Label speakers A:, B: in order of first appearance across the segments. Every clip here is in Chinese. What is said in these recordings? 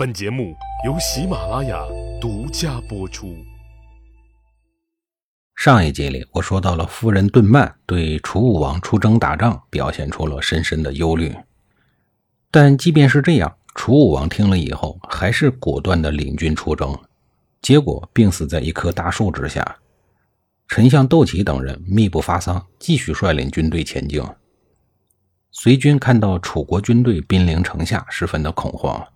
A: 本节目由喜马拉雅独家播出。
B: 上一集里，我说到了夫人顿曼对楚武王出征打仗表现出了深深的忧虑，但即便是这样，楚武王听了以后，还是果断的领军出征，结果病死在一棵大树之下。丞相窦起等人密不发丧，继续率领军队前进。随军看到楚国军队兵临城下，十分的恐慌。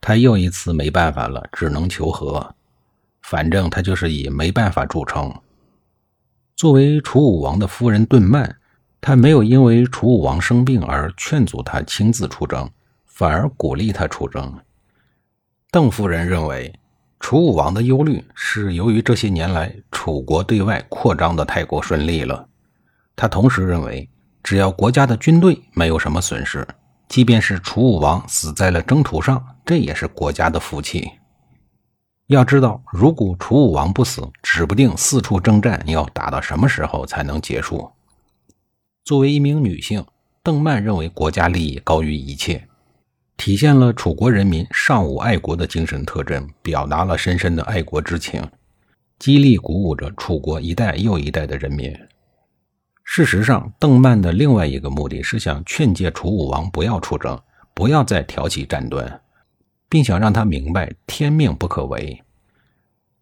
B: 他又一次没办法了，只能求和。反正他就是以没办法著称。作为楚武王的夫人顿曼，他没有因为楚武王生病而劝阻他亲自出征，反而鼓励他出征。邓夫人认为，楚武王的忧虑是由于这些年来楚国对外扩张的太过顺利了。他同时认为，只要国家的军队没有什么损失。即便是楚武王死在了征途上，这也是国家的福气。要知道，如果楚武王不死，指不定四处征战要打到什么时候才能结束。作为一名女性，邓曼认为国家利益高于一切，体现了楚国人民尚武爱国的精神特征，表达了深深的爱国之情，激励鼓舞着楚国一代又一代的人民。事实上，邓曼的另外一个目的是想劝诫楚武王不要出征，不要再挑起战端，并想让他明白天命不可违。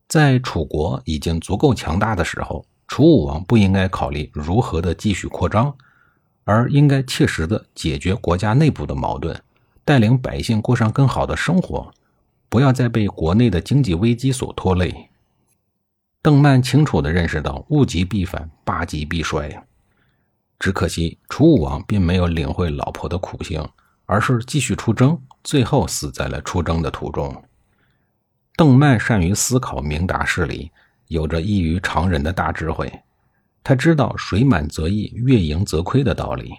B: 在楚国已经足够强大的时候，楚武王不应该考虑如何的继续扩张，而应该切实的解决国家内部的矛盾，带领百姓过上更好的生活，不要再被国内的经济危机所拖累。邓曼清楚地认识到物极必反，霸极必衰。只可惜，楚武王并没有领会老婆的苦心，而是继续出征，最后死在了出征的途中。邓曼善于思考，明达事理，有着异于常人的大智慧。他知道“水满则溢，月盈则亏”的道理。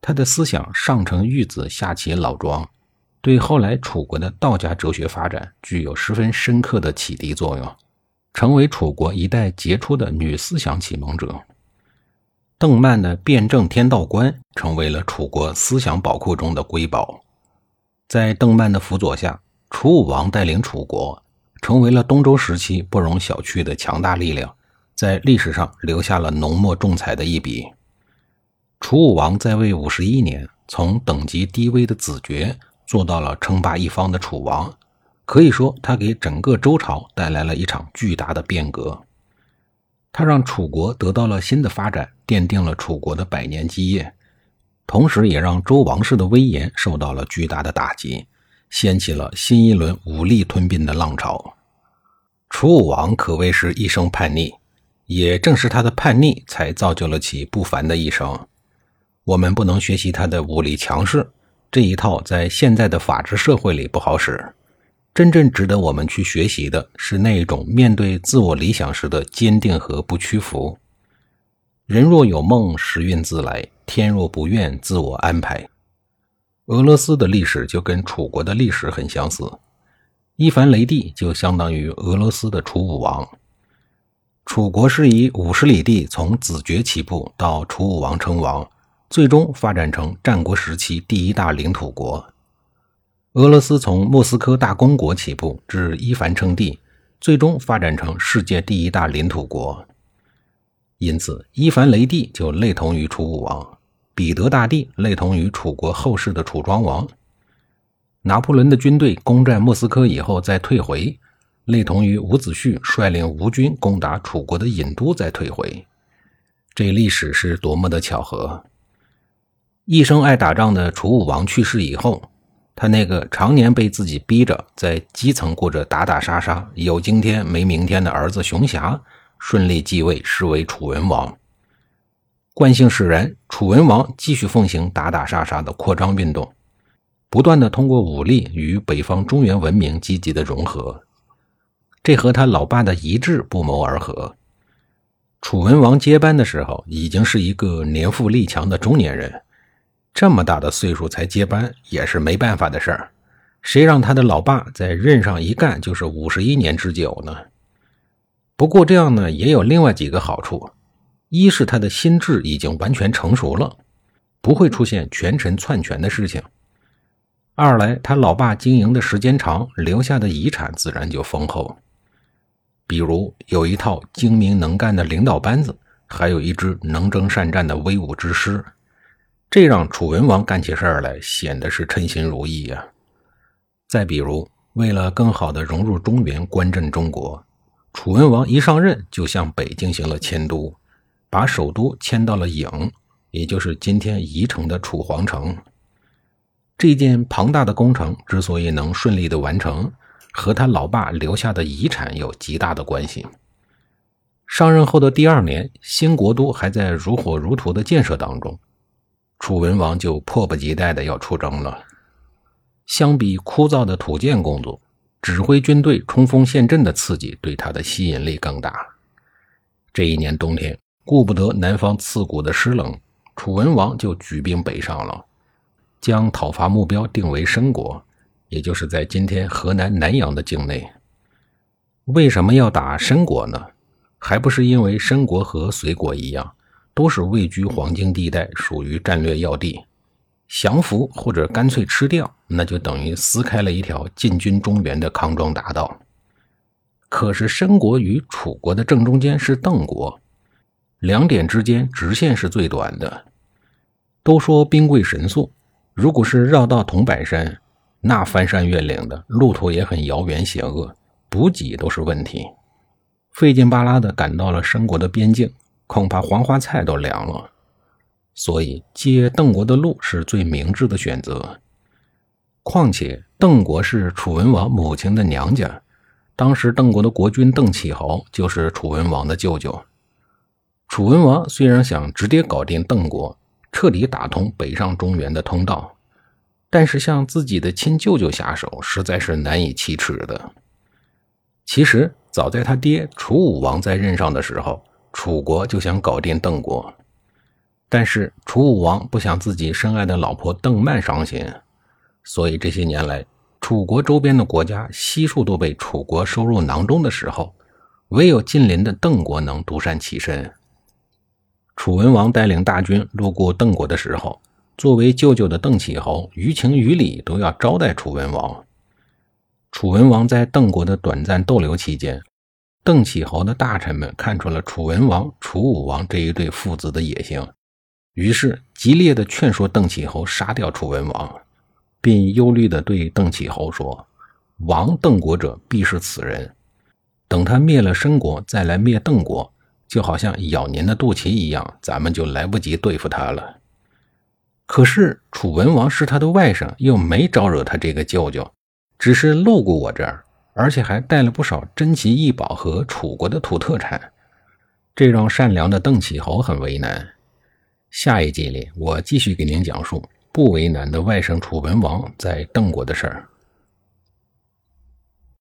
B: 他的思想上承玉子，下启老庄，对后来楚国的道家哲学发展具有十分深刻的启迪作用，成为楚国一代杰出的女思想启蒙者。邓曼的辩证天道观成为了楚国思想宝库中的瑰宝。在邓曼的辅佐下，楚武王带领楚国成为了东周时期不容小觑的强大力量，在历史上留下了浓墨重彩的一笔。楚武王在位五十一年，从等级低微的子爵做到了称霸一方的楚王，可以说他给整个周朝带来了一场巨大的变革。他让楚国得到了新的发展，奠定了楚国的百年基业，同时也让周王室的威严受到了巨大的打击，掀起了新一轮武力吞并的浪潮。楚武王可谓是一生叛逆，也正是他的叛逆，才造就了其不凡的一生。我们不能学习他的武力强势，这一套在现在的法治社会里不好使。真正值得我们去学习的是那一种面对自我理想时的坚定和不屈服。人若有梦，时运自来；天若不愿，自我安排。俄罗斯的历史就跟楚国的历史很相似，伊凡雷帝就相当于俄罗斯的楚武王。楚国是以五十里地从子爵起步到楚武王称王，最终发展成战国时期第一大领土国。俄罗斯从莫斯科大公国起步，至伊凡称帝，最终发展成世界第一大领土国。因此，伊凡雷帝就类同于楚武王，彼得大帝类同于楚国后世的楚庄王。拿破仑的军队攻占莫斯科以后再退回，类同于伍子胥率领吴军攻打楚国的郢都再退回。这历史是多么的巧合！一生爱打仗的楚武王去世以后。他那个常年被自己逼着在基层过着打打杀杀、有今天没明天的儿子熊霞，顺利继位，是为楚文王。惯性使然，楚文王继续奉行打打杀杀的扩张运动，不断的通过武力与北方中原文明积极的融合，这和他老爸的遗志不谋而合。楚文王接班的时候，已经是一个年富力强的中年人。这么大的岁数才接班也是没办法的事儿，谁让他的老爸在任上一干就是五十一年之久呢？不过这样呢也有另外几个好处：一是他的心智已经完全成熟了，不会出现权臣篡权的事情；二来他老爸经营的时间长，留下的遗产自然就丰厚。比如有一套精明能干的领导班子，还有一支能征善战的威武之师，这让楚文王干起事儿来显得是称心如意呀。再比如，为了更好地融入中原，观镇中国，楚文王一上任就向北进行了迁都，把首都迁到了郢，也就是今天宜城的楚皇城。这件庞大的工程之所以能顺利的完成，和他老爸留下的遗产有极大的关系。上任后的第二年，新国都还在如火如荼的建设当中，楚文王就迫不及待的要出征了。相比枯燥的土建工作，指挥军队冲锋陷阵的刺激对他的吸引力更大。这一年冬天，顾不得南方刺骨的湿冷，楚文王就举兵北上了，将讨伐目标定为申国。也就是在今天河南南阳的境内，为什么要打申国呢？还不是因为申国和隋国一样，都是位居黄金地带，属于战略要地。降服或者干脆吃掉，那就等于撕开了一条进军中原的康庄大道。可是申国与楚国的正中间是邓国，两点之间直线是最短的。都说兵贵神速，如果是绕道桐柏山。那翻山越岭的路途也很遥远险恶，补给都是问题，费劲巴拉的赶到了申国的边境，恐怕黄花菜都凉了。所以接邓国的路是最明智的选择。况且邓国是楚文王母亲的娘家，当时邓国的国君邓启侯就是楚文王的舅舅。楚文王虽然想直接搞定邓国，彻底打通北上中原的通道。但是向自己的亲舅舅下手，实在是难以启齿的。其实早在他爹楚武王在任上的时候，楚国就想搞定邓国，但是楚武王不想自己深爱的老婆邓曼伤心，所以这些年来，楚国周边的国家悉数都被楚国收入囊中的时候，唯有近邻的邓国能独善其身。楚文王带领大军路过邓国的时候。作为舅舅的邓启侯，于情于理都要招待楚文王。楚文王在邓国的短暂逗留期间，邓启侯的大臣们看出了楚文王、楚武王这一对父子的野心，于是激烈的劝说邓启侯杀掉楚文王，并忧虑地对邓启侯说：“亡邓国者必是此人，等他灭了申国，再来灭邓国，就好像咬您的肚脐一样，咱们就来不及对付他了。”可是楚文王是他的外甥，又没招惹他这个舅舅，只是路过我这儿，而且还带了不少珍奇异宝和楚国的土特产，这让善良的邓启侯很为难。下一集里，我继续给您讲述不为难的外甥楚文王在邓国的事儿。